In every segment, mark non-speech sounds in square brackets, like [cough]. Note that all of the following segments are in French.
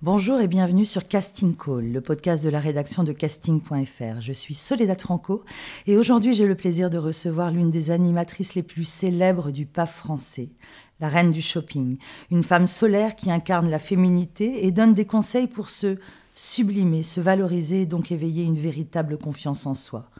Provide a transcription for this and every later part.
Bonjour et bienvenue sur Casting Call, le podcast de la rédaction de casting.fr. Je suis Soledad Franco et aujourd'hui j'ai le plaisir de recevoir l'une des animatrices les plus célèbres du PAF français, la reine du shopping, une femme solaire qui incarne la féminité et donne des conseils pour se sublimer, se valoriser et donc éveiller une véritable confiance en soi.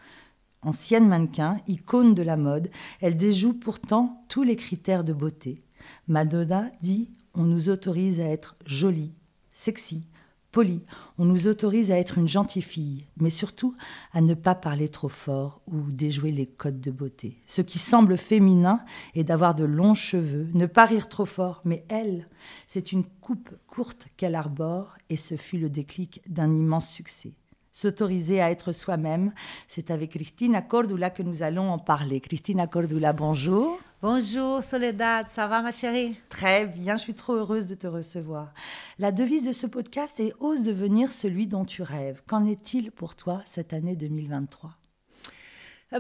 Ancienne mannequin, icône de la mode, elle déjoue pourtant tous les critères de beauté. Madonna dit on nous autorise à être jolie, sexy, poli. On nous autorise à être une gentille fille, mais surtout à ne pas parler trop fort ou déjouer les codes de beauté. Ce qui semble féminin est d'avoir de longs cheveux, ne pas rire trop fort, mais elle, c'est une coupe courte qu'elle arbore et ce fut le déclic d'un immense succès. S'autoriser à être soi-même, c'est avec Christina Cordula que nous allons en parler. Christina Cordula, bonjour. Bonjour Soledad, ça va ma chérie? Très bien, je suis trop heureuse de te recevoir. La devise de ce podcast est Ose devenir celui dont tu rêves. Qu'en est-il pour toi cette année 2023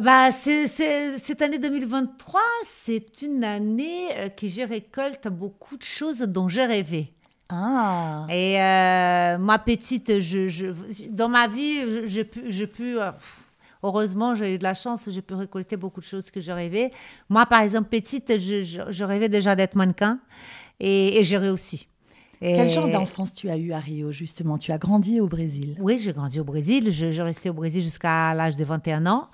bah, cette année 2023, c'est une année euh, que je récolte beaucoup de choses dont j'ai rêvé. Ah. Et euh, ma petite, je, dans ma vie, j'ai pu, je pu euh, Heureusement, j'ai eu de la chance, j'ai pu récolter beaucoup de choses que je rêvais. Moi, par exemple, petite, je, rêvais déjà d'être mannequin et, j'ai réussi. Quel genre d'enfance tu as eu à Rio, justement? Tu as grandi au Brésil? Oui, j'ai grandi au Brésil. Je, je restais au Brésil jusqu'à l'âge de 21 ans.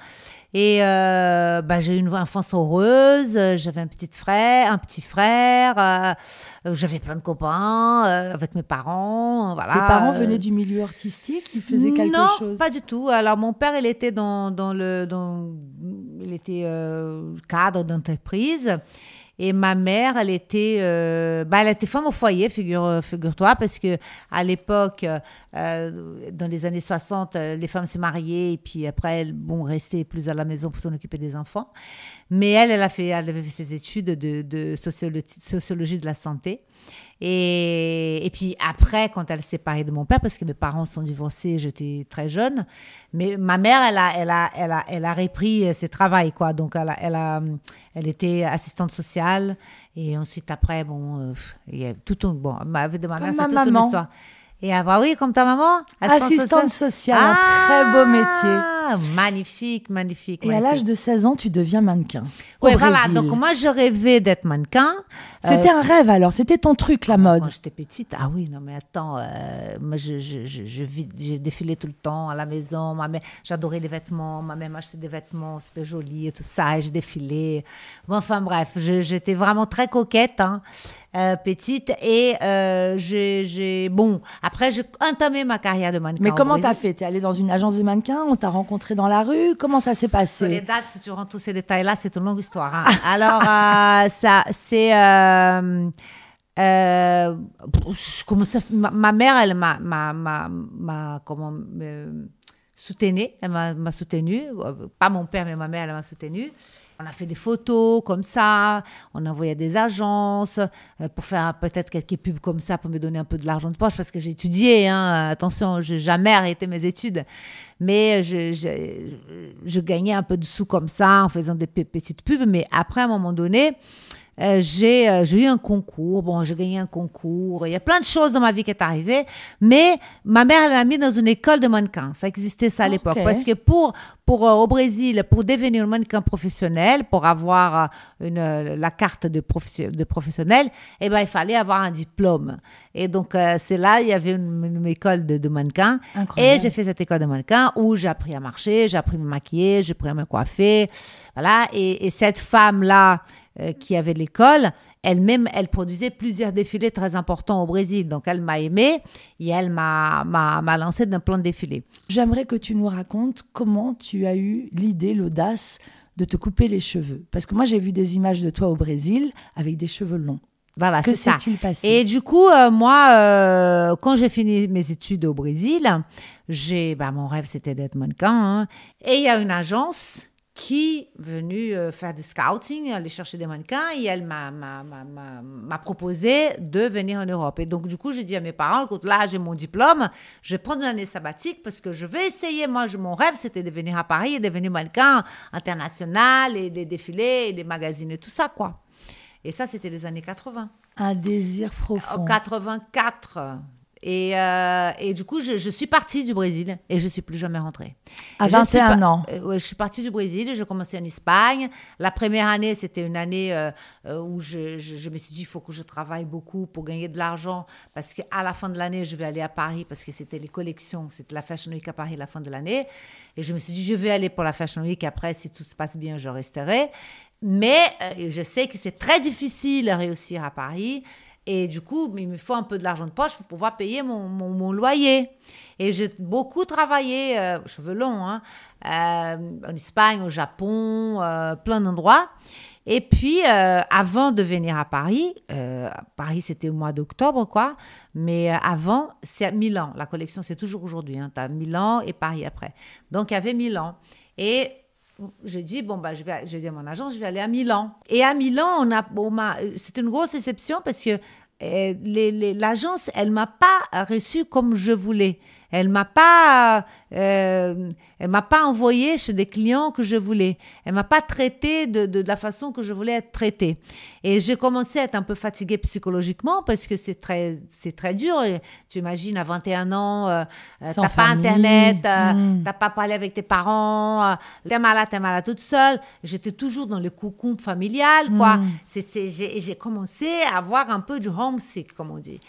Et euh, bah, j'ai eu une enfance heureuse. J'avais un petit frère, un petit frère. Euh, j'avais plein de copains euh, avec mes parents. Voilà. Tes parents venaient du milieu artistique Ils faisaient quelque chose? Non, pas du tout. Alors mon père, il était dans, dans le, dans, il était cadre d'entreprise. Et ma mère, elle était, euh, bah, elle était femme au foyer, figure, figure-toi, parce que à l'époque, euh, dans les années 60, euh, les femmes se mariaient et puis après, elles bon, restaient plus à la maison pour s'en occuper des enfants. Mais elle, elle, a fait, elle avait fait ses études de, de sociologie de la santé. Et, et, puis après, quand elle s'est séparée de mon père, parce que mes parents sont divorcés, j'étais très jeune, mais ma mère, elle a, elle a, elle a, elle a repris ses travaux, quoi. Donc, elle, a, elle, a, elle était assistante sociale. Et ensuite, après, bon, euh, il y a tout un, bon, vie de ma mère, c'est toute une histoire. Et ah bah oui, comme ta maman Assistante sociale, un très beau métier. Ah, magnifique, magnifique. Et à l'âge de 16 ans, tu deviens mannequin. Oui, voilà. Donc moi, je rêvais d'être mannequin. C'était un rêve alors, c'était ton truc, la mode. Quand j'étais petite, ah oui, non mais attends, euh, moi je, je, je, j'ai défilé tout le temps à la maison. Ma mère, j'adorais les vêtements. Ma mère m'achetait des vêtements super jolis et tout ça. Et je défilais. Bon, enfin bref, j'étais vraiment très coquette. Hein. Euh, petite et euh, j'ai bon après j'ai entamé ma carrière de mannequin. Mais comment t'as fait? T'es allée dans une agence de mannequin On t'a rencontré dans la rue? Comment ça s'est passé? Les dates, si tu rentres tous ces détails-là, c'est une longue histoire. Hein. [laughs] Alors euh, ça c'est euh, euh, ma, mère, elle m'a, m'a, m'a, comment, soutenue, elle m'a, soutenue, pas mon père, mais ma mère, elle m'a soutenue. On a fait des photos comme ça, on envoyait des agences euh, pour faire peut-être quelques pubs comme ça pour me donner un peu de l'argent de poche parce que j'ai étudié. Hein, attention, je n'ai jamais arrêté mes études. Mais je, je, gagnais un peu de sous comme ça en faisant des petites pubs. Mais après, à un moment donné, euh, j'ai euh, j'ai eu un concours. Bon, j'ai gagné un concours. Il y a plein de choses dans ma vie qui est arrivée. Mais ma mère, elle m'a mis dans une école de mannequin. Ça existait ça à l'époque. Parce que pour, pour, euh, au Brésil, pour devenir mannequin professionnel, pour avoir une, la carte de, de professionnel, eh ben, il fallait avoir un diplôme. Et donc, c'est là, il y avait une, école de, de mannequin. Et j'ai fait cette école de mannequin où j'ai appris à marcher, j'ai appris à me maquiller, j'ai appris à me coiffer. Voilà. Et, et cette femme-là, euh, qui avait l'école, elle-même, elle produisait plusieurs défilés très importants au Brésil. Donc, elle m'a aimé et elle m'a, m'a, lancé d'un plan de défilé. J'aimerais que tu nous racontes comment tu as eu l'idée, l'audace de te couper les cheveux. Parce que moi, j'ai vu des images de toi au Brésil avec des cheveux longs. Voilà, Que c'est ça. s'est-il passé? Et du coup, euh, moi, euh, quand j'ai fini mes études au Brésil, j'ai, bah, mon rêve c'était d'être mannequin. hein. Et il y a une agence qui est venue euh, faire du scouting, aller chercher des mannequins, et elle m'a, m'a, m'a, m'a- m'a proposé de venir en Europe. Et donc, du coup, j'ai dit à mes parents, écoute, là, j'ai mon diplôme, je vais prendre une année sabbatique parce que je vais essayer. Moi, je- mon rêve, c'était de venir à Paris et de devenir mannequin international et des défilés et des magazines et tout ça, quoi. Et ça, c'était les années 80. Un désir En profond. 84. Et, euh, et du coup, je, je suis partie du Brésil et je suis plus jamais rentrée. À Et je suis 21 pas- ans. euh, ouais, je suis partie du Brésil et j'ai commencé en Espagne. La première année, c'était une année euh, euh, où je, je- je me suis dit, il faut que je travaille beaucoup pour gagner de l'argent parce qu'à la fin de l'année, je vais aller à Paris parce que c'était les collections, c'était la Fashion Week à Paris la fin de l'année. Et je me suis dit, je vais aller pour la Fashion Week. Après, si tout se passe bien, je resterai. Mais je sais que c'est très difficile de réussir à Paris. Et du coup, il me faut un peu de l'argent de poche pour pouvoir payer mon, mon, mon loyer. Et j'ai beaucoup travaillé, euh, cheveux longs, hein, euh, en Espagne, au Japon, euh, plein d'endroits. Et puis, avant de venir à Paris, Paris c'était au mois d'octobre, quoi, mais avant, c'est à Milan. La collection, c'est toujours aujourd'hui. Hein, tu as Milan et Paris après. Donc, il y avait Milan. Et je dis bon bah je vais je dis à mon agence je vais aller à Milan. Et à Milan on a on c'était une grosse déception parce que euh, l'agence elle m'a pas reçu comme je voulais elle m'a pas euh, elle m'a pas envoyé chez des clients que je voulais elle m'a pas traité de, de, de la façon que je voulais être traitée et j'ai commencé à être un peu fatiguée psychologiquement parce que c'est très c'est très dur Et tu imagines à 21 ans euh, t'as pas internet euh, Mm. t'as pas parlé avec tes parents, euh, t'es malade, t'es malade toute seule. J'étais toujours dans le cocon familial, quoi. Mm. C'est, j'ai, j'ai commencé à avoir un peu du homesick, comme on dit.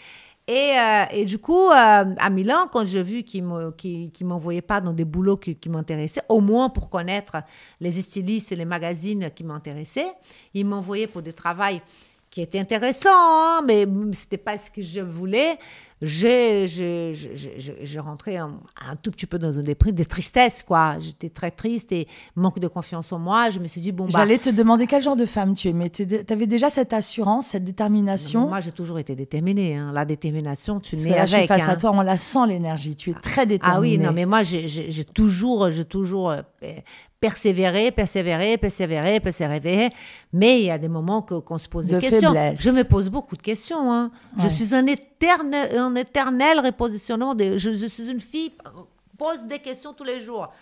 Et, euh, et du coup, euh, à Milan, quand j'ai vu qu'ils ne m'envoyaient pas dans des boulots qui, m'intéressaient, au moins pour connaître les stylistes et les magazines qui m'intéressaient, ils m'envoyaient pour des travails qui étaient intéressants, hein, mais c'était pas ce que je voulais. J'ai, j'ai, j'ai, rentré un, un tout petit peu dans une déprime, des tristesses, quoi. J'étais très triste et manque de confiance en moi. Je me suis dit, bon, bah, J'allais te demander quel genre de femme tu es, mais tu avais déjà cette assurance, cette détermination? moi, j'ai toujours été déterminée. hein. La détermination, tu Parce que je suis avec. face hein. à toi, on la sent l'énergie. Tu es très déterminée. Ah oui, non, mais moi, j'ai j'ai- toujours, j'ai toujours euh, persévéré, persévéré, persévéré, persévéré. Mais il y a des moments que- qu'on se pose des De questions. faiblesse. Je me pose beaucoup de questions. hein. Je suis un éternel, un éternel repositionnement. De, je, suis une fille pose des questions tous les jours.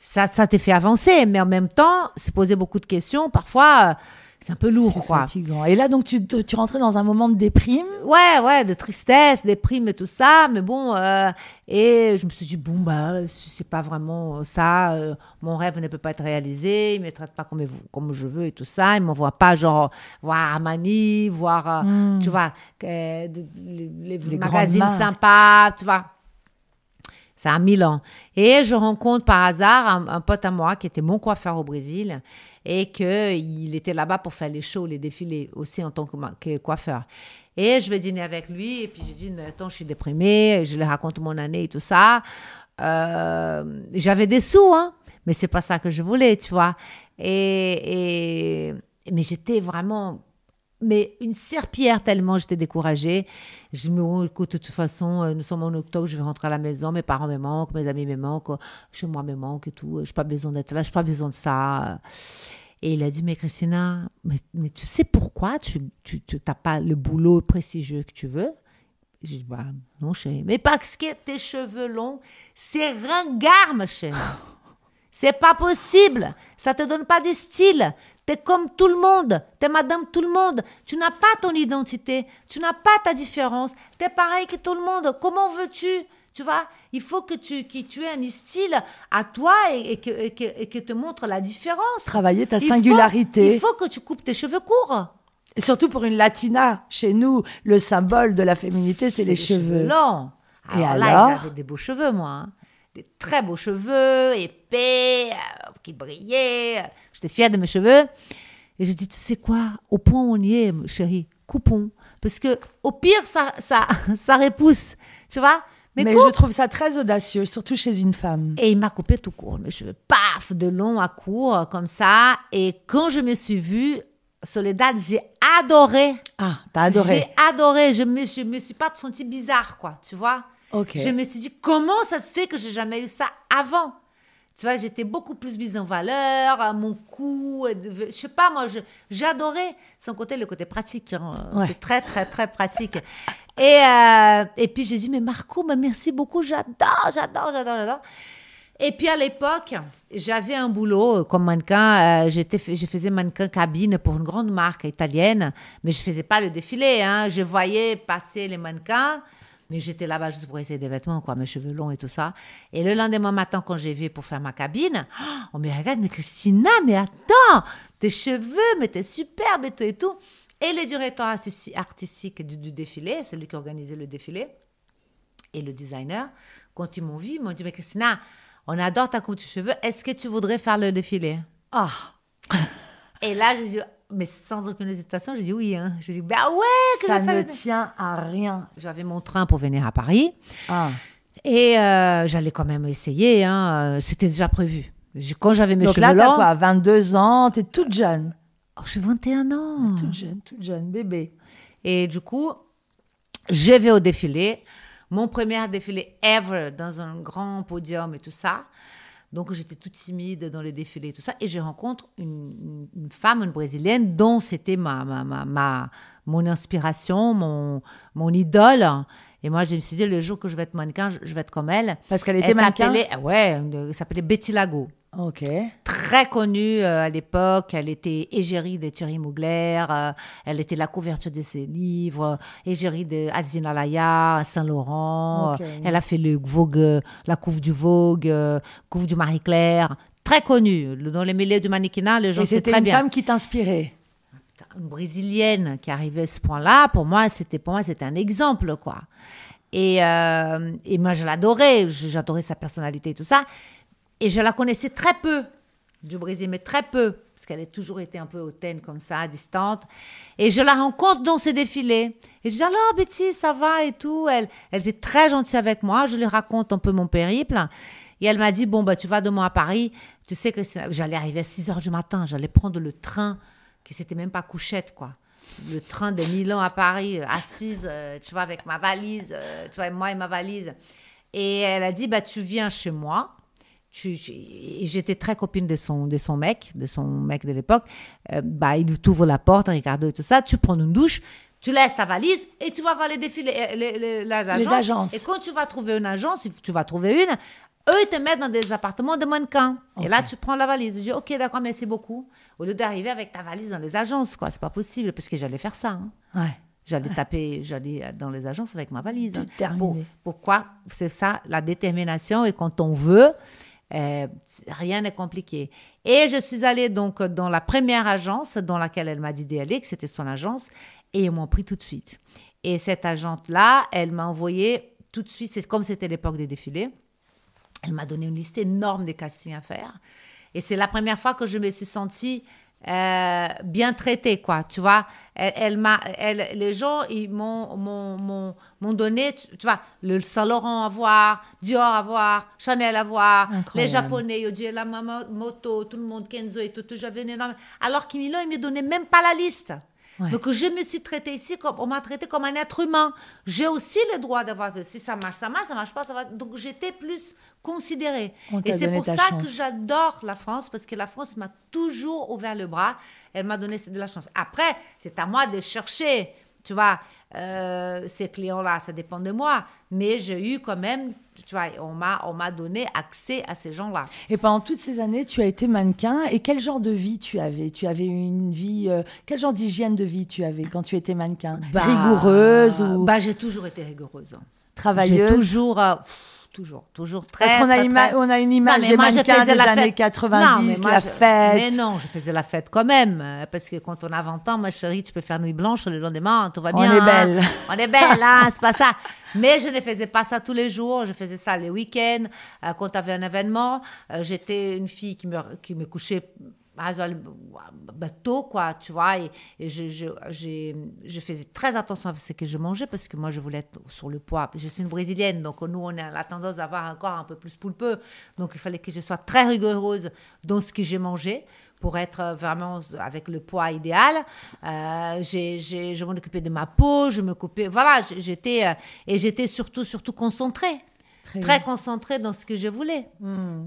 Ça, ça te fait avancer, mais en même temps, se poser beaucoup de questions, parfois, euh, c'est un peu lourd, C'est quoi. fatigant. Et là, donc, tu, tu rentrais dans un moment de déprime? Ouais, ouais, de tristesse, des primes et tout ça, mais bon, euh, et je me suis dit, bon, bah, c'est pas vraiment ça, euh, mon rêve ne peut pas être réalisé, il me traite pas comme, comme je veux et tout ça, il m'envoie pas, genre, voir Armani, voir, euh, tu vois, les, les Les magazines sympas, tu vois. C'est à Milan. Et je rencontre par hasard un, pote à moi qui était mon coiffeur au Brésil et qu'il était là-bas pour faire les shows, les défilés aussi en tant que, coiffeur. Et je vais dîner avec lui et puis je dis, mais attends, je suis déprimée, je lui raconte mon année et tout ça. Euh, J'avais des sous, hein, mais c'est pas ça que je voulais, tu vois. Et, et mais j'étais vraiment mais une serpillère tellement j'étais découragée. Je me dis, oh, écoute, de toute façon, euh, nous sommes en octobre, je vais rentrer à la maison, mes parents me manquent, mes amis me manquent, chez moi me manque et tout. Je n'ai pas besoin d'être là, je n'ai pas besoin de ça. Et il a dit, mais Christina, mais, mais tu sais pourquoi tu n'as tu, tu, t'as pas le boulot prestigieux que tu veux? J'ai dit, bah non, chérie. Mais parce que tes cheveux longs, c'est ringard, ma chérie. [laughs] C'est pas possible. Ça te donne pas de style. T'es comme tout le monde. T'es madame tout le monde. Tu n'as pas ton identité. Tu n'as pas ta différence. T'es pareil que tout le monde. Comment veux-tu? Tu vois Il faut que tu, que tu aies un style à toi et, et que, et, que, et que te montre la différence. Travailler ta Il faut- singularité. il faut que tu coupes tes cheveux courts. Et surtout pour une latina, chez nous, le symbole de la féminité, c'est les, cheveux. longs. Et Alors là, alors j'avais des beaux cheveux, moi. hein. Des très beaux cheveux, épais, euh, qui brillaient. J'étais fière de mes cheveux. Et j'ai dit, tu sais quoi Au point où on y est, chérie, coupons. Parce que au pire, ça, ça, [laughs] ça repousse. Tu vois Mais, je trouve ça très audacieux, surtout chez une femme. Et il m'a coupé tout court, mes cheveux, paf, de long à court, comme ça. Et quand je me suis vue, Soledad, j'ai adoré. Ah, t'as adoré. J'ai adoré. Je me, je me suis pas sentie bizarre, quoi. Tu vois Ok. Je me suis dit, comment ça se fait que j'ai jamais eu ça avant? Tu vois, j'étais beaucoup plus mise en valeur, à mon cou. euh, Je sais pas, moi, adoré son côté, le côté pratique. hein. Ouais. C'est très, très, très pratique. Et, euh, et puis, j'ai dit, mais Marco, mais merci beaucoup, j'adore, j'adore, j'adore, j'adore. Et puis à l'époque, j'avais un boulot euh, comme mannequin. euh, j'étais, je faisais mannequin cabine pour une grande marque italienne, mais je faisais pas le défilé. Hein. Je voyais passer les mannequins, mais j'étais là-bas juste pour essayer des vêtements, quoi, mes cheveux longs et tout ça. Et le lendemain matin, quand j'ai vu pour faire ma cabine, oh, on me regarde, mais Christina, mais attends, tes cheveux, mais t'es superbe et tout et tout. Et le directeur artisti- artistique du, du défilé, c'est lui qui organisait le défilé, et le designer, quand ils m'ont vu, ils m'ont dit, mais Christina, on adore ta coupe de cheveux, est-ce que tu voudrais faire le défilé? Ah, Et là, j'ai dit, mais sans aucune hésitation, j'ai dit oui. Hein. J'ai dit, bah ouais, que ça ne tient à rien. J'avais mon train pour venir à Paris, Ah. et euh, j'allais quand même essayer, hein. c'était déjà prévu. Quand j'avais mes Donc cheveux là, longs, quoi 22 ans, t'es toute jeune. Oh, j'ai 21 ans. Toute jeune, toute jeune, bébé. Et du coup, je vais au défilé. Mon premier défilé ever dans un grand podium et tout ça. Donc, j'étais toute timide dans les défilés et tout ça. Et je rencontre une, femme, une brésilienne, dont c'était ma, ma, ma, ma- mon inspiration, mon, mon idole. Et moi, je me suis dit, le jour que je vais être mannequin, je, je vais être comme elle. Parce qu'elle était mannequin? s'appelait- Ouais, elle s'appelait Betty Lago Ok. très connue euh, à l'époque. Elle était égérie de Thierry Mugler. euh, elle était la couverture de ses livres. Égérie de Azina Laya, Saint-Laurent. Ok. euh, elle a fait le Vogue, la couve du Vogue, couve du Marie-Claire. Très connue. Dans les milieux du mannequinat, les gens Et c'était très une bien. femme qui t'inspirait? Une brésilienne qui arrivait à ce point-là, pour moi, c'était pour moi c'était un exemple, quoi. Et, euh, et moi, je l'adorais. J'adorais sa personnalité et tout ça. Et je la connaissais très peu du Brésil, mais très peu, parce qu'elle a toujours été un peu hautaine comme ça, distante. Et je la rencontre dans ses défilés. Et je dis, alors Betty, ça va et tout? Elle, elle était très gentille avec moi. Je lui raconte un peu mon périple. Et elle m'a dit, bon, bah, tu vas demain à Paris. Tu sais que j'allais arriver à 6 heures du matin. J'allais prendre le train, qui c'était même pas couchette, quoi. Le train de Milan à Paris, euh, assise, euh, tu vois, avec ma valise, euh, tu vois, moi et ma valise. Et elle a dit, bah, tu viens chez moi. Tu, j'étais très copine de son, de son mec, de son mec de l'époque. Euh, bah, il t'ouvre la porte, Ricardo et tout ça. Tu prends une douche, tu laisses ta valise et tu vas voir les défilés, les, les- les agences. agences. Et quand tu vas trouver une agence, tu vas trouver une, eux, ils te mettent dans des appartements de mannequins. Et là, tu prends la valise. Je dis, OK, d'accord, merci beaucoup. Au lieu d'arriver avec ta valise dans les agences, quoi. C'est pas possible parce que j'allais faire ça. hein. Ouais. J'allais taper, j'allais dans les agences avec ma valise. hein. Pour- pourquoi C'est ça, la détermination. Et quand on veut, euh, rien n'est compliqué. Et je suis allée donc dans la première agence dans laquelle elle m'a dit d'aller, que c'était son agence, et ils m'ont pris tout de suite. Et cette agente-là, elle m'a envoyé tout de suite, c'est comme c'était l'époque des défilés, elle m'a donné une liste énorme de castings à faire. Et c'est la première fois que je me suis sentie euh, bien traitée, quoi. Tu vois, elle, elle m'a, elle- les gens, ils m'ont, m'ont, m'ont, m'ont donné, tu, tu vois, le Saint Laurent à voir, Dior à voir, Chanel à voir, Incroyable. les Japonais, yo, Dieu, la moto, tout le monde, Kenzo et tout, tout j'avais une énorme. Alors qu'ils ils me donnaient même pas la liste. Ouais. Donc je me suis traitée ici comme on m'a traité comme un être humain. J'ai aussi le droit d'avoir si ça marche ça marche ça marche pas ça va. Donc j'étais plus considérée. On t'a Et c'est pour ça chance. que j'adore la France parce que la France m'a toujours ouvert le bras. Elle m'a donné de la chance. Après c'est à moi de chercher. Tu vois, euh, ces clients-là, ça dépend de moi. Mais j'ai eu quand même, tu vois, on m'a, on m'a donné accès à ces gens-là. Et pendant toutes ces années, tu as été mannequin. Et quel genre de vie tu avais? Tu avais une vie. euh, quel genre d'hygiène de vie tu avais quand tu étais mannequin? Bah, Rigoureuse ou Bah, j'ai toujours été rigoureuse. travailleuse? J'ai toujours, euh, pff, toujours, toujours très. Parce qu'on a, très, on a une Non, image mais des moi, mannequins des la années fête. 90, Non, mais moi, la je- fête. Mais non, je faisais la fête quand même. euh, Parce que quand on a 20 ans, ma chérie, tu peux faire nuit blanche le lendemain, tout va On bien. est hein. belle. On est belle, hein, [laughs] c'est pas ça. Mais je ne faisais pas ça tous les jours. Je faisais ça les week-ends. euh, quand tu avais un événement, Euh, j'étais une fille qui me, qui me couchait bateau, quoi, tu vois. Et, je, je, faisais très attention à ce que je mangeais parce que moi, je voulais être sur le poids. Je suis une brésilienne, donc nous, on a la tendance d'avoir un corps un peu plus poulpeux. Donc, il fallait que je sois très rigoureuse dans ce que j'ai mangé pour être vraiment avec le poids idéal. Euh, j'ai, j'ai- je m'en occupais de ma peau, je me coupais. Voilà, j'étais. euh, et j'étais surtout, surtout concentrée. Très Très concentrée dans ce que je voulais.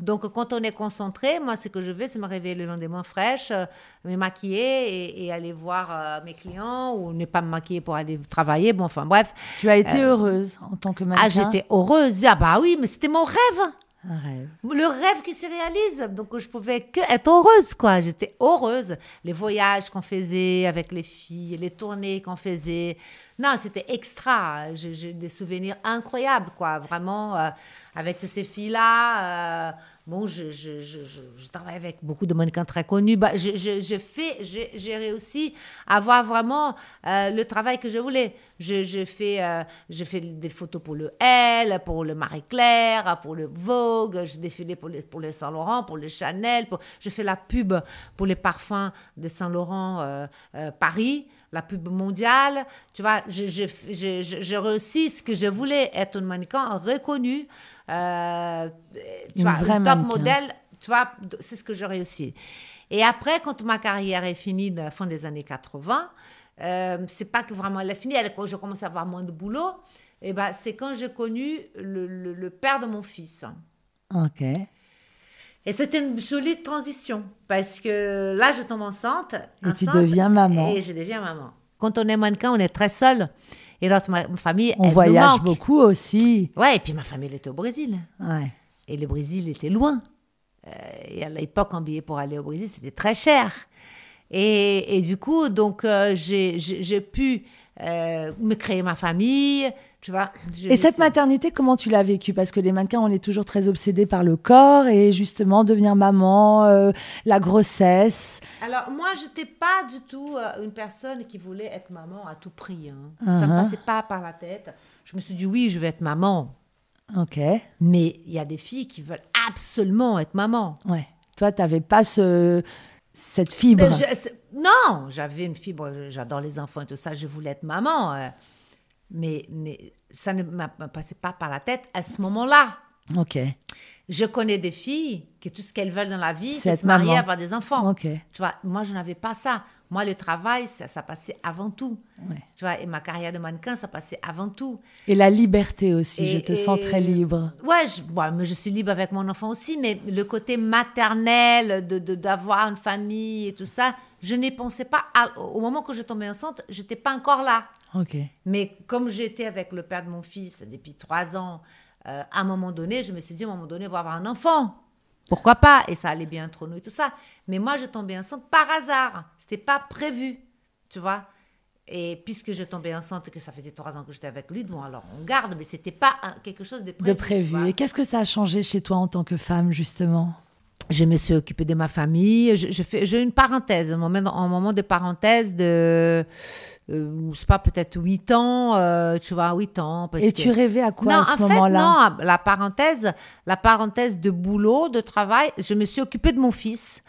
Donc, quand on est concentré, moi, ce que je veux, c'est me réveiller le lendemain fraîche, euh, me maquiller et, et aller voir euh, mes clients ou ne pas me maquiller pour aller travailler. Bon, enfin, bref. Tu as été heureuse en tant que mannequin Ah, j'étais heureuse. Ah, bah oui, mais c'était mon rêve. Le rêve qui se réalise. Donc, je pouvais que être heureuse, quoi. J'étais heureuse. Les voyages qu'on faisait avec les filles, les tournées qu'on faisait. Non, c'était extra. J'ai j'ai des souvenirs incroyables, quoi. Vraiment, euh, avec toutes ces filles-là. euh, bon, je, je, je, travaille avec beaucoup de mannequins très connus. Bah, je, fais, j'ai réussi à avoir vraiment euh, le travail que je voulais. Je, fais, euh, je fais des photos pour le Elle, pour le Marie-Claire, pour le Vogue. Je défilais pour le, pour le Saint-Laurent, pour le Chanel. Pour, je fais la pub pour les parfums de Saint-Laurent euh, Paris, la pub mondiale. Tu vois, je, je, je, je, réussis ce que je voulais, être un mannequin reconnu. Euh, tu vois, top mannequin. modèle, tu vois, c'est ce que j'ai réussi. Et après, quand ma carrière est finie, à la fin des années 80, euh, c'est pas que vraiment elle est finie, elle, quand je commence à avoir moins de boulot, et ben, c'est quand j'ai connu le, le- le père de mon fils. Ok. Et c'était une jolie transition, parce que là, je tombe enceinte. Et tu deviens maman. Et je deviens maman. Quand on est mannequin, on est très seul. Et notre ma, ma famille, On elle voyage beaucoup aussi. Ouais, et puis ma famille, elle était au Brésil. Ouais. Et le Brésil était loin. Euh, et à l'époque, un billet pour aller au Brésil, c'était très cher. Et, et du coup, donc, euh, j'ai pu euh, me créer ma famille, tu vois. Et cette suis- maternité, comment tu l'as vécue? Parce que les mannequins, on est toujours très obsédés par le corps et justement devenir maman, euh, la grossesse. Alors, moi, je n'étais pas du tout euh, une personne qui voulait être maman à tout prix. hein. Ça ne me Uh-huh. passait pas par la tête. Je me suis dit, oui, je vais être maman. Ok. Mais il y a des filles qui veulent absolument être maman. Ouais. Toi, tu n'avais pas ce, cette fibre. Je- c'est- non, j'avais une fibre, j'adore les enfants et tout ça, je voulais être maman. Mais, mais ça ne m'a- me passait pas par la tête à ce moment-là. Ok. Je connais des filles que tout ce qu'elles veulent dans la vie, C'est se marier, maman. avoir des enfants. Ok. Tu vois, moi, je n'avais pas ça. Moi, le travail, ça, ça passait avant tout. Ouais. Tu vois, et ma carrière de mannequin, ça passait avant tout. Et la liberté aussi, Et- je te sens très libre. Ouais, je, ouais, mais je suis libre avec mon enfant aussi, mais le côté maternel, de d'avoir une famille et tout ça, je n'y pensais pas. à- au moment que je tombais enceinte, je n'étais pas encore là. Mais comme j'étais avec le père de mon fils depuis trois ans, euh, à un moment donné, je me suis dit, à un moment donné, on va avoir un enfant. Pourquoi pas? Et ça allait bien entre nous et tout ça. Mais moi, je tombais enceinte par hasard. C'était pas prévu, tu vois. Et puisque je tombais enceinte, que ça faisait trois ans que j'étais avec lui, bon, alors on garde, mais c'était pas un- quelque chose de prévu. De prévu. Et qu'est-ce que ça a changé chez toi en tant que femme, justement? Je me suis occupée de ma famille. Je, je fais, j'ai une parenthèse, un moment, un moment de parenthèse de, je sais pas, peut-être 8 ans, euh, tu vois, 8 ans. parce Et que- tu rêvais à quoi non, à ce moment-là non, la parenthèse, la parenthèse de boulot, de travail, je me suis occupée de mon fils.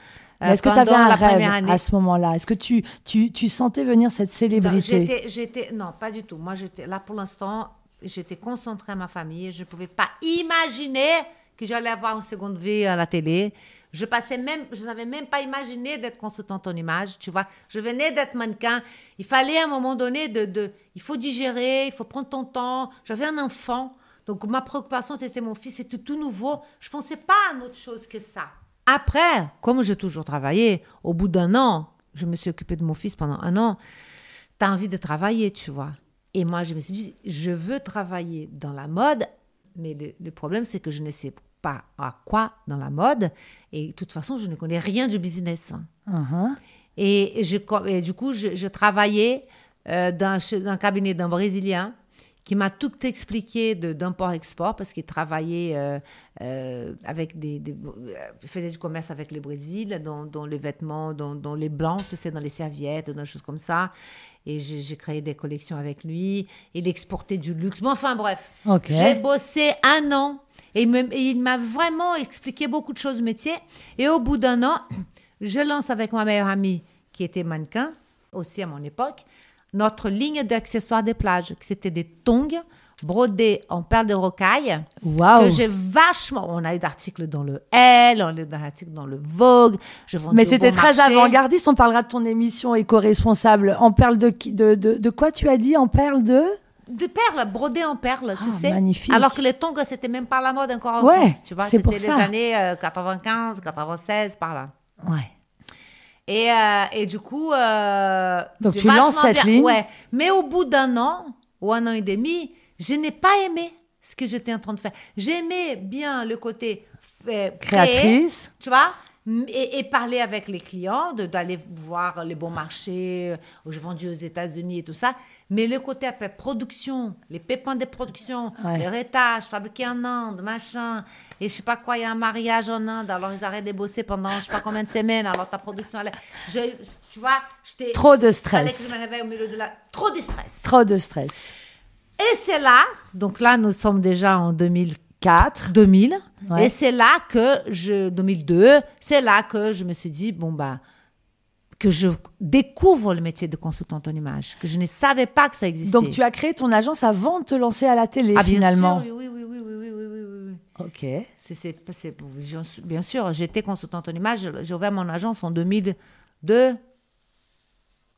euh, Est-ce que tu avais un la rêve à ce moment-là? Est-ce que tu, tu, tu sentais venir cette célébrité? j'étais, non, pas du tout. Moi, j'étais là pour l'instant, j'étais concentrée à ma famille. Je ne pouvais pas imaginer que j'allais avoir une seconde vie à la télé. Je passais même, je n'avais même pas imaginé d'être consultante en image, tu vois. Je venais d'être mannequin. Il fallait à un moment donné de, de, il faut digérer, il faut prendre ton temps. J'avais un enfant. Donc, ma préoccupation, c'était mon fils, c'était tout nouveau. Je pensais pas à autre chose que ça. Après, comme j'ai toujours travaillé, au bout d'un an, je me suis occupée de mon fils pendant un an, tu as envie de travailler, tu vois. Et moi, je me suis dit, je veux travailler dans la mode, mais le, le problème, c'est que je ne sais pas à quoi dans la mode. Et de toute façon, je ne connais rien du business. Uh-huh. Et, je, et du coup, je, je travaillais euh, dans, un cabinet d'un Brésilien qui m'a tout expliqué de- d'import-export parce qu'il travaillait euh, euh, avec des, faisait du commerce avec le Brésil, dans, dans les vêtements, dans, dans les blancs, tu sais, dans les serviettes, dans des choses comme ça. Et j'ai créé des collections avec lui. Il exportait du luxe. Bon, enfin, bref. J'ai bossé un an et il m'a vraiment expliqué beaucoup de choses du métier. Et au bout d'un an, je lance avec ma meilleure amie, qui était mannequin, aussi à mon époque, notre ligne d'accessoires des plages, c'était des tongs brodés en perles de rocaille. Waouh. Que j'ai vachement. On a eu d'articles dans le L, on a eu d'articles dans le Vogue. Je Mais c'était bon très avant-gardiste. On parlera de ton émission éco-responsable. En perles de, qui- de, de, de quoi tu as dit En perles de? De perles, brodées en perles, tu Ah, sais. magnifique. Alors que les tongs, c'était même pas la mode encore en Ouais, France, tu vois. C'était ça. les années euh, 95, 96, par là. Ouais. Et, euh, et du coup. euh, Donc, tu lances cette ligne? Ouais. Mais au bout d'un an ou un an et demi, je n'ai pas aimé ce que j'étais en train de faire. J'aimais bien le côté euh, créer, Créatrice. tu vois, et, et parler avec les clients, d'aller voir les bons marchés, euh, où j'ai vendu aux États-Unis et tout ça. Mais le côté après production, les pépins de production, Ouais. les retages fabriqués en Inde, machin, et je sais pas quoi, il y a un mariage en Inde, alors ils arrêtent de bosser pendant je sais pas combien de semaines, alors ta production, elle, je, tu vois, j'étais... Trop de stress. que je me réveille au milieu de la... Trop de stress. Trop de stress. Et c'est là, donc là nous sommes déjà en 2004, 2000, Ouais. et c'est là que je, 2002, c'est là que je me suis dit, bon bah, que je découvre le métier de consultante en image, que je ne savais pas que ça existait. Donc, tu as créé ton agence avant de te lancer à la télé, ah, bien finalement. sûr, oui, oui, oui, oui, oui, oui, oui. Ok. C'est, bien sûr, j'étais consultante en image, j'ai ouvert mon agence en 2002, En-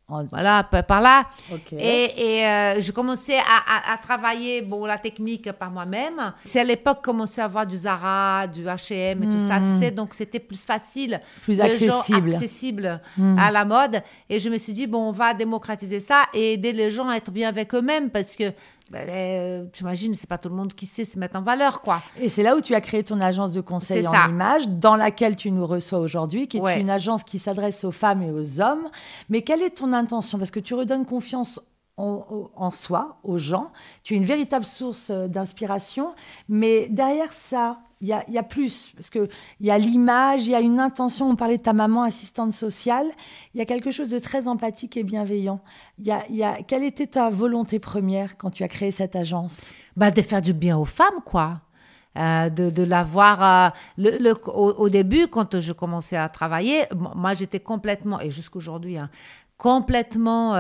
voilà, par là. Et, et, euh, je commençais à, à- à travailler bon, la technique par moi-même. C'est à l'époque commençait à avoir du Zara, du H&M et tout ça, tu sais, donc c'était plus facile. Hmm. Plus Les gens accessible. Hmm. accessible à la mode. Et je me suis dit, bon, on va démocratiser ça et aider les gens à être bien avec eux-mêmes parce que, ben, euh, tu imagines, c'est pas tout le monde qui sait se mettre en valeur, quoi. Et c'est là où tu as créé ton agence de conseil en ça. images, dans laquelle tu nous reçois aujourd'hui, qui est Ouais. une agence qui s'adresse aux femmes et aux hommes. Mais quelle est ton intention? Parce que tu redonnes confiance en, soi, aux gens. Tu es une véritable source euh, d'inspiration. Mais derrière ça, il y a, plus. Parce qu'il y a l'image, il y a une intention. On parlait de ta maman assistante sociale. Il y a quelque chose de très empathique et bienveillant. Il y y a, quelle était ta volonté première quand tu as créé cette agence? Bah, de faire du bien aux femmes, quoi. Euh, de, l'avoir. euh, au, début, quand je commençais à travailler, moi, j'étais complètement, et jusqu'aujourd'hui, hein, complètement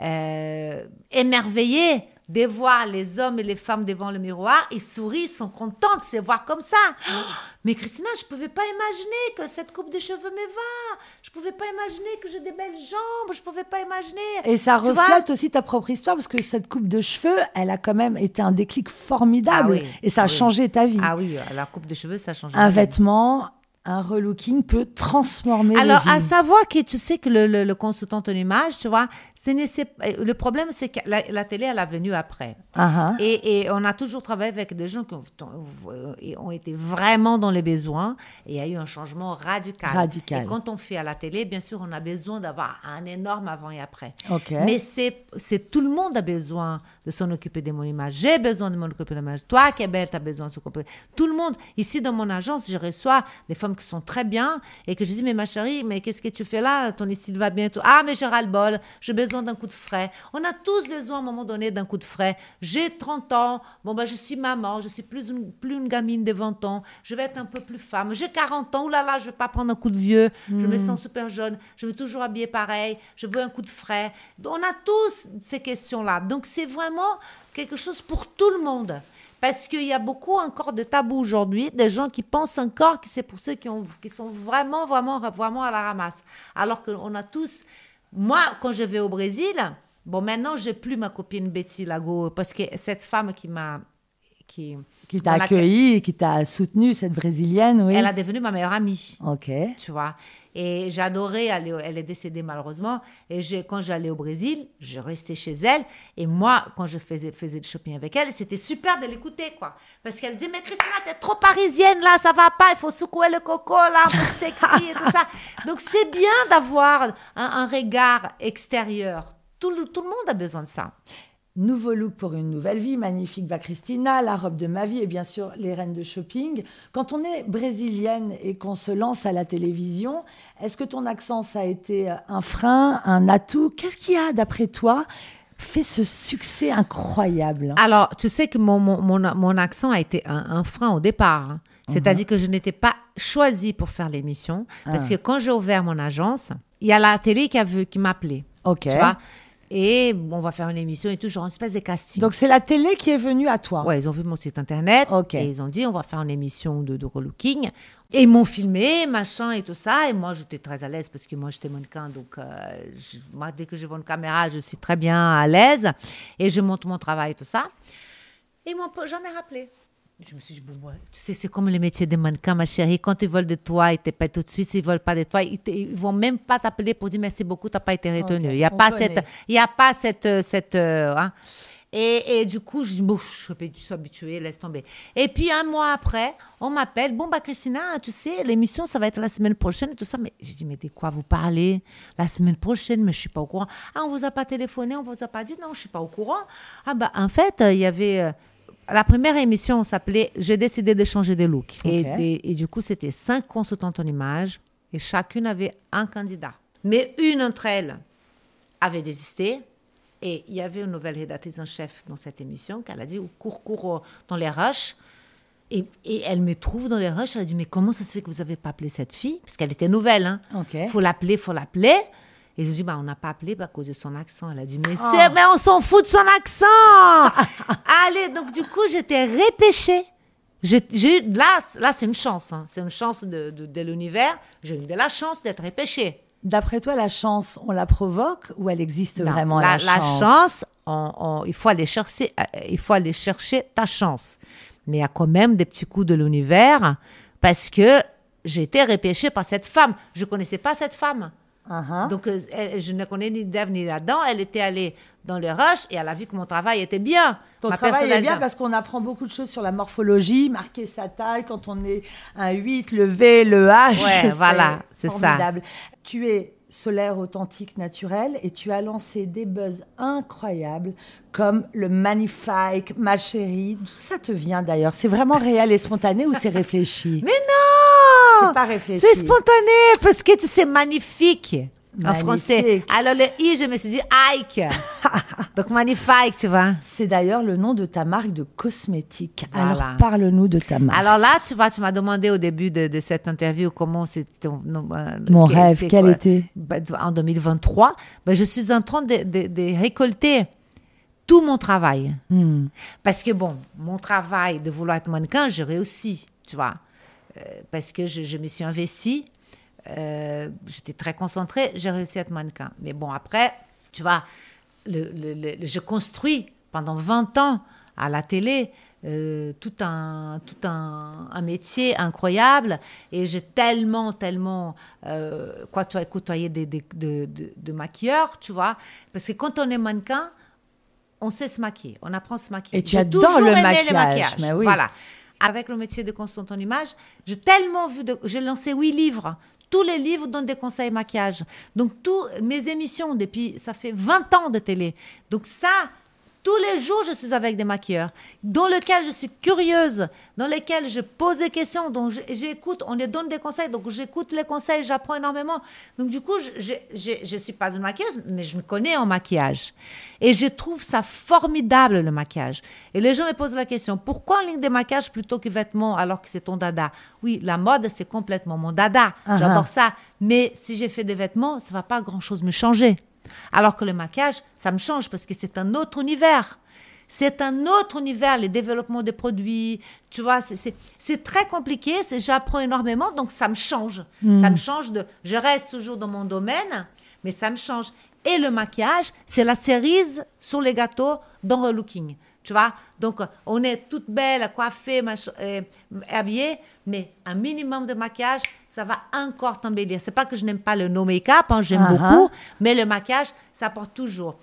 euh, émerveillée de voir les hommes et les femmes devant le miroir. Ils sourient, ils sont contents de se voir comme ça. Oh, [gasps] mais Christina, je ne pouvais pas imaginer que cette coupe de cheveux me va. Je ne pouvais pas imaginer que j'ai des belles jambes. Je ne pouvais pas imaginer. Et ça Tu reflète aussi ta propre histoire parce que cette coupe de cheveux, elle a quand même été un déclic formidable Ah oui, et ça a ah oui. changé ta vie. Ah oui, la coupe de cheveux, ça change. un vêtement, un relooking peut transformer Alors, les à vies. savoir que tu sais que le, le, le consultant en image, tu vois, le problème, c'est que la, la télé, elle est venue après. Ah. Et, et on a toujours travaillé avec des gens qui ont, ont- été vraiment dans les besoins et il y a eu un changement radical. Radical. Et quand on fait à la télé, bien sûr, on a besoin d'avoir un énorme avant et après. Ok. Mais c'est, tout le monde a besoin de s'en occuper de mon image. J'ai besoin de m'en occuper de mon image. Toi qui es belle, tu as besoin de s'en occuper. Tout le monde. Ici, dans mon agence, je reçois des femmes qui sont très bien et que je dis, mais ma chérie, mais qu'est-ce que tu fais là? Ton style va bien. et tout. Ah, mais j'ai ras-le-bol. J'ai besoin d'un coup de frais. On a tous besoin à un moment donné d'un coup de frais. J'ai 30 ans. Bon, ben, je suis maman. Je suis plus une, plus une gamine de 20 ans. Je vais être un peu plus femme. J'ai 40 ans. Ouh là là, je vais pas prendre un coup de vieux. Je me sens super jeune. Je veux toujours habiller pareil. Je veux un coup de frais. On a tous ces questions-là. Donc, c'est vraiment quelque chose pour tout le monde. Parce qu'il y a beaucoup encore de tabous aujourd'hui, des gens qui pensent encore que c'est pour ceux qui, ont, qui sont vraiment, vraiment, vraiment à la ramasse. Alors qu'on a tous. Moi, quand je vais au Brésil, bon, maintenant, j'ai plus ma copine Betty Lago, parce que cette femme qui m'a. Qui, qui t'a laquelle- accueilli qui t'a soutenu, cette brésilienne, oui. Elle a devenu ma meilleure amie Ok. tu vois. Et j'adorais aller, elle est décédée malheureusement. Et quand j'allais au Brésil, je restais chez elle. Et moi, quand je faisais, faisais du shopping avec elle, c'était super de l'écouter, quoi. Parce qu'elle disait, mais Christina, t'es trop parisienne, là, ça va pas, il faut secouer le coco, là, un peu sexy et tout ça. [laughs] Donc, c'est bien d'avoir un, un regard extérieur. Tout le, tout le monde a besoin de ça. Nouveau look pour une nouvelle vie, magnifique va Christina, la robe de ma vie et bien sûr les reines de shopping. Quand on est brésilienne et qu'on se lance à la télévision, est-ce que ton accent ça a été un frein, un atout? Qu'est-ce qui a d'après toi fait ce succès incroyable? Alors, tu sais que mon, mon, mon, mon accent a été un, un frein au départ. hein. C'est-à-dire que je n'étais pas choisie pour faire l'émission. Parce Ah. que quand j'ai ouvert mon agence, il y a la télé qui, a vu, qui m'a appelé. Ok. Tu vois? Et on va faire une émission et tout, genre une espèce de casting. Donc c'est la télé qui est venue à toi. Ouais, ils ont vu mon site internet Ok. et ils ont dit on va faire une émission de, de relooking. Et ils m'ont filmé, machin et tout ça. Et moi, j'étais très à l'aise parce que moi, j'étais mannequin. Donc, euh, je- moi, dès que je vois une caméra, je suis très bien à l'aise. Et je montre mon travail et tout ça. Et ils m'ont jamais rappelé. Je me suis dit, bon, tu sais, c'est comme les métiers des mannequins, ma chérie. Quand ils veulent de toi, ils te paient tout de suite. S'ils ne veulent pas de toi, ils ne vont même pas t'appeler pour dire merci beaucoup, tu n'as pas été retenu. Il n'y a, pas cette- il y a pas cette. euh, cette euh, hein. et, et du coup, je dis, bon, je suis habituée, laisse tomber. Et puis, un mois après, on m'appelle, bon, bah, Christina, tu sais, l'émission, ça va être la semaine prochaine et tout ça. Mais je dis, mais de quoi vous parlez? La semaine prochaine, mais je suis pas au courant. Ah, on vous a pas téléphoné, on vous a pas dit, non, je suis pas au courant. Ah, bah, en fait, euh, il y avait. La première émission s'appelait J'ai décidé de changer de look. Et, Ok. et- et du coup, c'était cinq consultantes en images et chacune avait un candidat. Mais une d'entre elles avait désisté. Et il y avait une nouvelle rédactrice en chef dans cette émission qu'elle a dit cours, cours euh, dans les rushs. Et, et elle me trouve dans les rushs. Elle a dit Mais comment ça se fait que vous n'avez pas appelé cette fille? Parce qu'elle était nouvelle. Hein. Faut l'appeler, faut l'appeler. Et ont dit bah, On n'a pas appelé à cause de son accent. Elle a dit Mais, Oh. c'est- mais on s'en fout de son accent [laughs] Allez, donc du coup, j'étais repêchée. J'ai j'ai eu, là, là c'est une chance. hein. C'est une chance de, de, de l'univers. J'ai eu de la chance d'être repêchée. D'après toi, la chance, on la provoque ou elle existe Non, vraiment la, la, la chance, on- on- il, faut aller chercher, euh, il faut aller chercher ta chance. Mais il y a quand même des petits coups de l'univers parce que j'ai été repêchée par cette femme. Je ne connaissais pas cette femme. Uh-huh. Donc, euh, elle- je ne connais ni d'Ève ni là-dedans. Elle était allée dans les rushs et elle a vu que mon travail était bien. Ton Ma travail est bien parce qu'on apprend beaucoup de choses sur la morphologie, marquer sa taille quand on est un 8, le V, le H. Ouais, [laughs] voilà, c'est ça. Tu es solaire, authentique, naturel et tu as lancé des buzz incroyables comme le magnifique, ma chérie. D'où ça te vient d'ailleurs? C'est vraiment réel et spontané ou c'est réfléchi? Mais non C'est réfléchi. C'est spontané parce que tu sais, magnifique. En Magnifique. français. Alors le i, je me suis dit Ike. [laughs] Donc magnifique, tu vois. C'est d'ailleurs le nom de ta marque de cosmétiques. Voilà. Alors parle-nous de ta marque. Alors là, tu vois, tu m'as demandé au début de, de cette interview comment c'était. euh, Mon rêve, quel était Ben, En 2023, ben, je suis en train de, de- de récolter tout mon travail. Hmm. Parce que bon, mon travail de vouloir être mannequin, j'ai réussi, tu vois. Euh, parce que je, je me suis investie, euh, j'étais très concentrée, j'ai réussi à être mannequin. Mais bon, après, tu vois, le, le- le- je construis pendant 20 ans à la télé euh, tout, un, tout un, un métier incroyable et j'ai tellement, tellement euh, côtoyé, côtoyé des, des- de, de- de maquilleurs, tu vois. Parce que quand on est mannequin, on sait se maquiller, on apprend à se maquiller. Et tu adores le maquillage, les maquillages. mais oui. Voilà. Avec le métier de consultant en image, j'ai tellement vu, j'ai lancé huit livres. Tous les livres donnent des conseils maquillage. Donc, toutes mes émissions, depuis, ça fait 20 ans de télé. Donc, ça, tous les jours, je suis avec des maquilleurs, dans lesquels je suis curieuse, dans lesquels je pose des questions, donc j'écoute, on les donne des conseils, donc j'écoute les conseils, j'apprends énormément. Donc du coup, je ne suis pas une maquilleuse, mais je me connais en maquillage. Et je trouve ça formidable, le maquillage. Et les gens me posent la question, pourquoi en ligne de maquillage plutôt que vêtements alors que c'est ton dada? Oui, la mode, c'est complètement mon dada. Ah ah. J'adore ça. Mais si j'ai fait des vêtements, ça va pas grand-chose me changer. Alors que le maquillage, ça me change parce que c'est un autre univers. C'est un autre univers, les développements des produits. Tu vois, c'est- très compliqué. J'apprends énormément, donc ça me change. Ça me change de. Je reste toujours dans mon domaine, mais ça me change. Et le maquillage, c'est la cerise sur les gâteaux dans le looking. Tu vois Donc, on est toute belle, coiffée, euh, habillée, mais un minimum de maquillage, ça va encore t'embellir. C'est pas que je n'aime pas le no make-up, hein, j'aime Ah ah. beaucoup, mais le maquillage, ça porte toujours.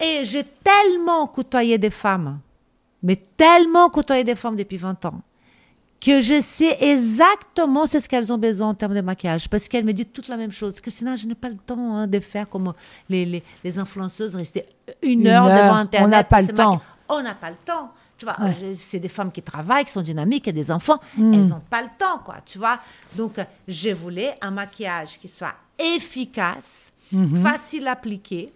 Et j'ai tellement côtoyé des femmes, mais tellement côtoyé des femmes depuis 20 ans, que je sais exactement c'est ce qu'elles ont besoin en termes de maquillage. Parce qu'elles me disent toutes la même chose. Christina, je n'ai pas le temps hein, de faire comme les, les, les influenceuses, rester une, Une heure, heure, devant on Internet. n'a pas le temps. On n'a pas le temps. Tu vois, Ouais. c'est des femmes qui travaillent, qui sont dynamiques, qui ont des enfants. Mm. Elles n'ont pas le temps, quoi. Tu vois. Donc, je voulais un maquillage qui soit efficace, Mm-hmm. facile à appliquer,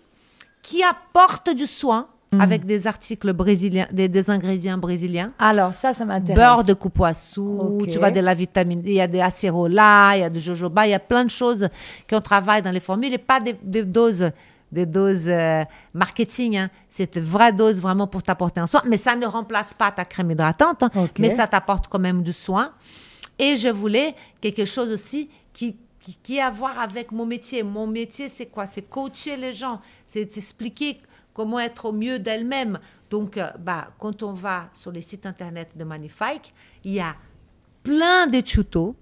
qui apporte du soin. avec des articles brésiliens, des, des ingrédients brésiliens. Alors, ça, ça m'intéresse. Beurre de coupoissou, Ok. tu vois, de la vitamine D, il y a des acérola, il y a du jojoba, il y a plein de choses qu'on travaille dans les formules et pas des, des doses des doses euh, marketing, hein. c'est une vraie dose vraiment pour t'apporter un soin, mais ça ne remplace pas ta crème hydratante, hein, mais ça t'apporte quand même du soin. Et je voulais quelque chose aussi qui, qui, qui a à voir avec mon métier. Mon métier, c'est quoi? C'est coacher les gens, c'est expliquer comment être au mieux d'elle-même. Donc, euh, bah, quand on va sur les sites internet de Magnifique, il y a plein de tutos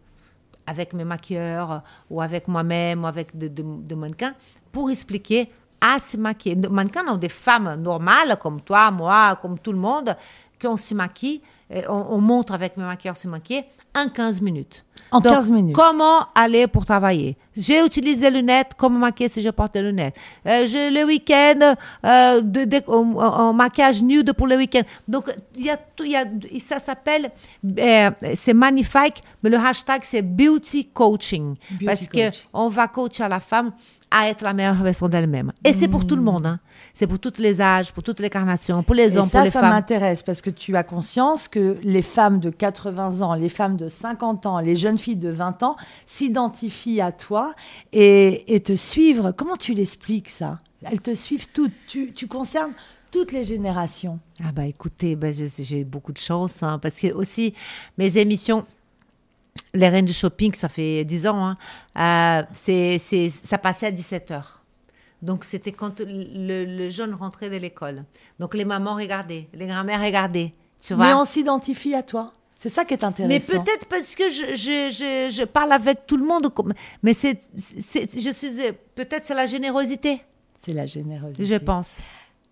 avec mes maquilleurs euh, ou avec moi-même ou avec des de, de mannequins pour expliquer à se maquiller. Non, des femmes normales comme toi, moi, comme tout le monde, qu'on se maquille. et On, on montre avec mes maquilleurs se maquiller en 15 minutes. En Donc, 15 minutes. Comment aller pour travailler? J'ai utilisé des lunettes, comment maquiller si je porte des lunettes Euh, j'ai le week-end, euh, de, de- en- maquillage nude pour le week-end. Donc, il y a tout, y a, ça s'appelle, euh, c'est magnifique, mais le hashtag c'est beauty coaching. Beauty parce que coaching. on va coacher la femme à être la meilleure version d'elle-même. Et c'est pour tout le monde. hein. C'est pour tous les âges, pour toutes les carnations, pour les Et hommes, ça, pour les ça femmes. m'intéresse parce que tu as conscience que les femmes de 80 ans, les femmes de 50 ans, les jeunes filles de 20 ans s'identifient à toi et, et te suivent. Comment tu l'expliques ça? Elles te suivent toutes. Tu, tu concernes toutes les générations. Ah bah écoutez, bah, j'ai j'ai beaucoup de chance hein, parce que aussi mes émissions, les Reines du Shopping, ça fait 10 ans, hein, euh, c'est, c'est- ça passait à 17h. Donc c'était quand le, le jeune rentrait de l'école. Donc les mamans regardaient, les grand-mères regardaient, tu vois. Mais on s'identifie à toi. C'est ça qui est intéressant. Mais peut-être parce que je, je, je, je parle avec tout le monde, mais c'est, c'est, je suis, peut-être c'est la générosité, C'est la générosité. je pense.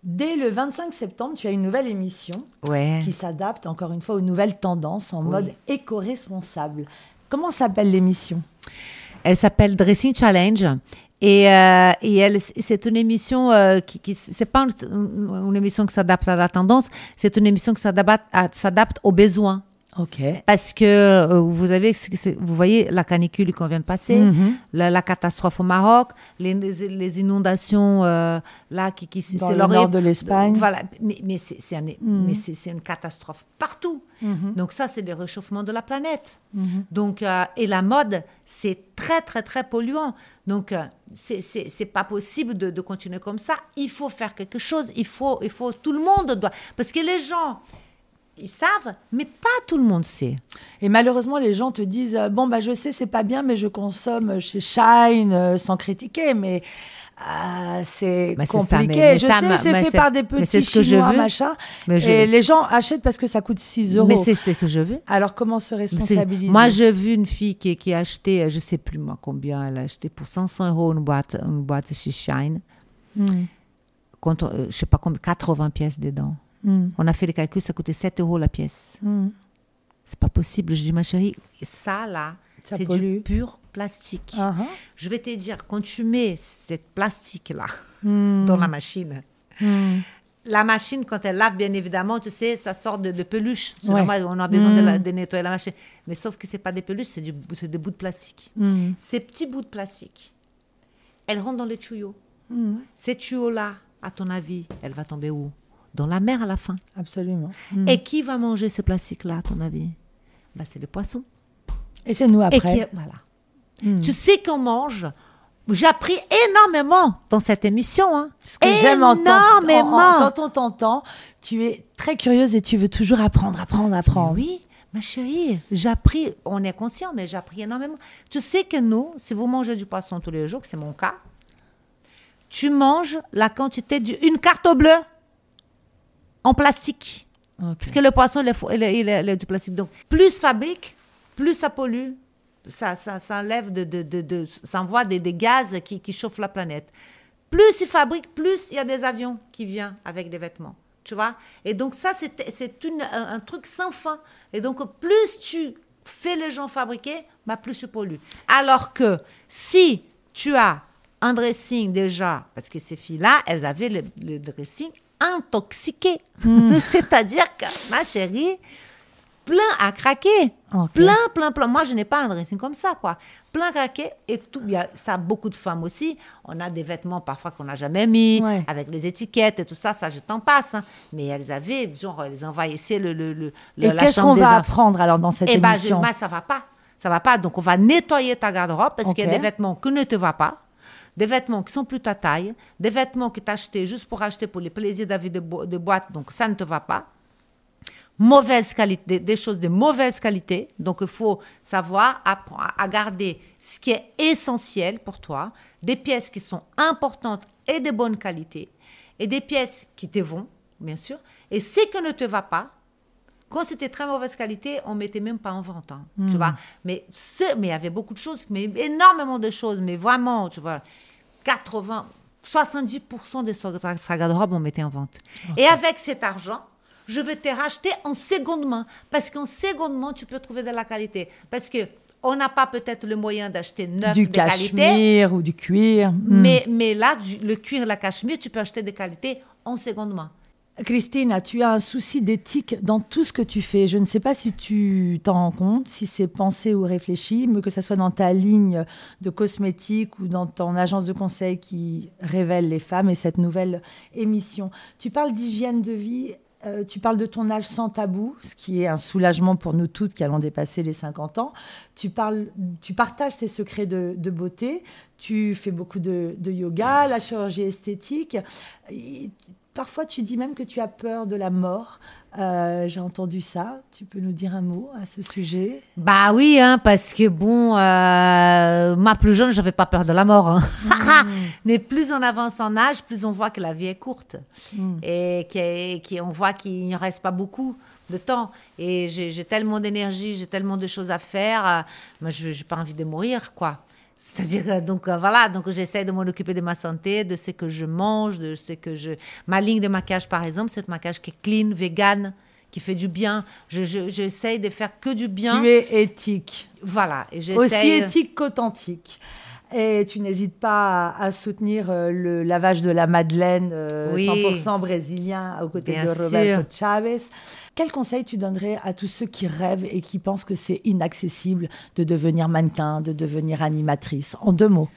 Dès le 25 septembre, tu as une nouvelle émission Ouais. qui s'adapte encore une fois aux nouvelles tendances en mode éco-responsable. Comment s'appelle l'émission? Elle s'appelle Dressing Challenge. Et, euh, et c'est une émission euh, qui, c'est pas une, émission qui s'adapte à la tendance, c'est une émission qui s'adapte, s'adapte aux besoins. Ok. Parce que euh, vous avez, vous voyez la canicule qu'on vient de passer, Mhm. la, la catastrophe au Maroc, les, inondations euh, là qui, qui Dans c'est le nord de l'Espagne. Voilà, mais, mais c'est un- une catastrophe partout. Donc ça, c'est le réchauffement de la planète. Donc euh, et la mode, c'est très très très polluant. Donc euh, c'est pas possible de, de continuer comme ça. Il faut faire quelque chose. Il faut il faut tout le monde doit parce que les gens ils savent, mais pas tout le monde sait. Et malheureusement, les gens te disent euh, bon bah je sais c'est pas bien, mais je consomme chez Shine euh, sans critiquer, mais euh, c'est Bah, ça, compliqué. mais- mais je ça, sais, c'est fait par des petits ce que je chinois veux. machin. Mais je- Et les gens achètent parce que ça coûte 6 euros. Mais c'est ce que je veux. Alors comment se responsabiliser? Moi, j'ai vu une fille qui, qui a acheté, je sais plus moi combien elle a acheté, pour 500 euros une boîte, une boîte chez Shine. Mm. On- euh, je sais pas combien, 80 pièces dedans. Mm. On a fait les calculs, ça coûtait 7 euros la pièce. Mm. C'est pas possible. Je dis, ma chérie, ça là, c'est du pur plastique. Ah, ah. Je vais te dire, quand tu mets cette plastique là Mm. dans la machine, la machine, quand elle lave, bien évidemment, tu sais, ça sort de, de peluche. C'est Ouais. normal, on a besoin de, la- de nettoyer la machine. Mais sauf que c'est pas des peluches, c'est du- c'est des bouts de plastique. Ces petits bouts de plastique, elles rentrent dans les tuyaux. Ces tuyaux-là, à ton avis, elle va tomber où? Dans la mer à la fin. Absolument. Mm. Et qui va manger ce plastique-là, à ton avis? Bah, C'est les poissons. Et c'est nous Et après. qui, voilà. Mm. Tu sais qu'on mange j'ai appris énormément dans cette émission. Hein. Ce que j'aime entendre, quand on t'entend, tu es très curieuse et tu veux toujours apprendre, apprendre, apprendre. Oui, ma chérie, j'ai appris, on est conscient, mais j'ai appris énormément. Tu sais que nous, si vous mangez du poisson tous les jours, que c'est mon cas, tu manges la quantité d'une carte au bleu en plastique. Ok. Parce que le poisson, il est, du plastique. Donc, plus fabrique, plus ça pollue. Ça, ça, ça enlève de, de, de, de- ça envoie des, des gaz qui, qui chauffent la planète. Plus il fabrique, plus il y a des avions qui viennent avec des vêtements. Tu vois? Et donc, ça, c'est un, un truc sans fin. Et donc, plus tu fais les gens fabriquer, bah, plus tu pollues. Alors que si tu as un dressing déjà, parce que ces filles-là, elles avaient le, le dressing intoxiqué. [laughs] C'est-à-dire que, ma chérie, plein à craquer. Plein, plein, plein. Moi, je n'ai pas un dressing comme ça, quoi. Plein à craquer. Et tout, y a ça, beaucoup de femmes aussi. On a des vêtements parfois qu'on n'a jamais mis, Ouais. avec les étiquettes et tout ça, ça, je t'en passe. hein. Mais elles avaient, genre, elles envahissaient le, le, le, Et la qu'est-ce qu'on va apprendre alors dans cette Eh ben, émission? je- bah, ça va pas. Ça va pas. Donc, on va nettoyer ta garde-robe parce qu'il y a des vêtements qui ne te vont pas, des vêtements qui sont plus ta taille, des vêtements que tu as achetés juste pour acheter pour les plaisirs de la vie de, bo- de boîte, donc ça ne te va pas. Mauvaise qualité, des, choses de mauvaise qualité. Donc, il faut savoir à garder ce qui est essentiel pour toi, des pièces qui sont importantes et de bonne qualité, et des pièces qui te vont, bien sûr. Et ce qui ne te va pas, quand c'était très mauvaise qualité, on mettait même pas en vente, hein, tu vois. Mais ce, mais il y avait beaucoup de choses, mais énormément de choses, mais vraiment, tu vois, 80, 70% de sa garde-robe, on mettait en vente. Et avec cet argent, je vais te racheter en seconde main, parce qu'en seconde main, tu peux trouver de la qualité. Parce que on n'a pas peut-être le moyen d'acheter neuf Du de qualité, cachemire ou du cuir. Hmm. mais, mais là, du- le cuir, la cachemire, tu peux acheter des qualités en seconde main. Christine, tu as un souci d'éthique dans tout ce que tu fais? Je ne sais pas si tu t'en rends compte, si c'est pensé ou réfléchi, mais que ce soit dans ta ligne de cosmétiques ou dans ton agence de conseil qui révèle les femmes et cette nouvelle émission. Tu parles d'hygiène de vie. euh, tu parles de ton âge sans tabou, ce qui est un soulagement pour nous toutes qui allons dépasser les 50 ans. Tu, parles, tu partages tes secrets de, beauté. Tu fais beaucoup de, yoga, la chirurgie esthétique. Parfois, tu dis même que tu as peur de la mort. Euh, J'ai entendu ça. Tu peux nous dire un mot à ce sujet? Bah oui, hein, parce que bon, euh, moi plus jeune, j'avais pas peur de la mort. hein. [laughs] Mais plus on avance en âge, plus on voit que la vie est courte et qu'on voit qu'il ne reste pas beaucoup de temps. Et j'ai j'ai tellement d'énergie, j'ai tellement de choses à faire. euh, moi, je n'ai pas envie de mourir, quoi. C'est-à-dire, euh, donc euh, voilà, donc j'essaie de m'en occuper de ma santé, de ce que je mange, de ce que je. Ma ligne de maquillage, par exemple, c'est un maquillage qui est clean, vegan, qui fait du bien. Je- je- J'essaie de faire que du bien. Tu es éthique. Voilà. Et Aussi j'essaie. éthique qu'authentique. Et tu n'hésites pas à, à soutenir euh, le lavage de la Madeleine euh, Oui. 100% brésilien aux côtés Bien de sûr. Roberto Chavez. Quel conseil tu donnerais à tous ceux qui rêvent et qui pensent que c'est inaccessible de devenir mannequin, de devenir animatrice? En deux mots.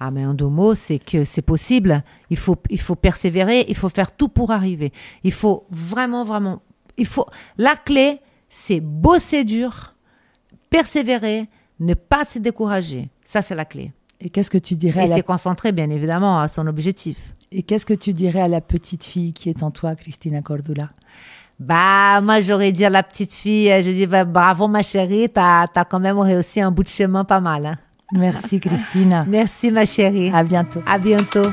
Ah, mais en deux mots, c'est que c'est possible. Il faut, il faut persévérer, il faut faire tout pour arriver. Il faut vraiment, vraiment. Il faut. La clé, c'est bosser dur, persévérer, ne pas se décourager. Ça, c'est la clé. Et qu'est-ce que tu dirais à Et la c'est concentrer, bien évidemment, à son objectif. Et qu'est-ce que tu dirais à la petite fille qui est en toi, Christina Cordula? Bah, moi, j'aurais dit à la petite fille, euh, je dis, bah, bravo, ma chérie, t'as as quand même réussi un bout de chemin pas mal. hein. Merci, Christina. [laughs] Merci, ma chérie. À bientôt. À bientôt.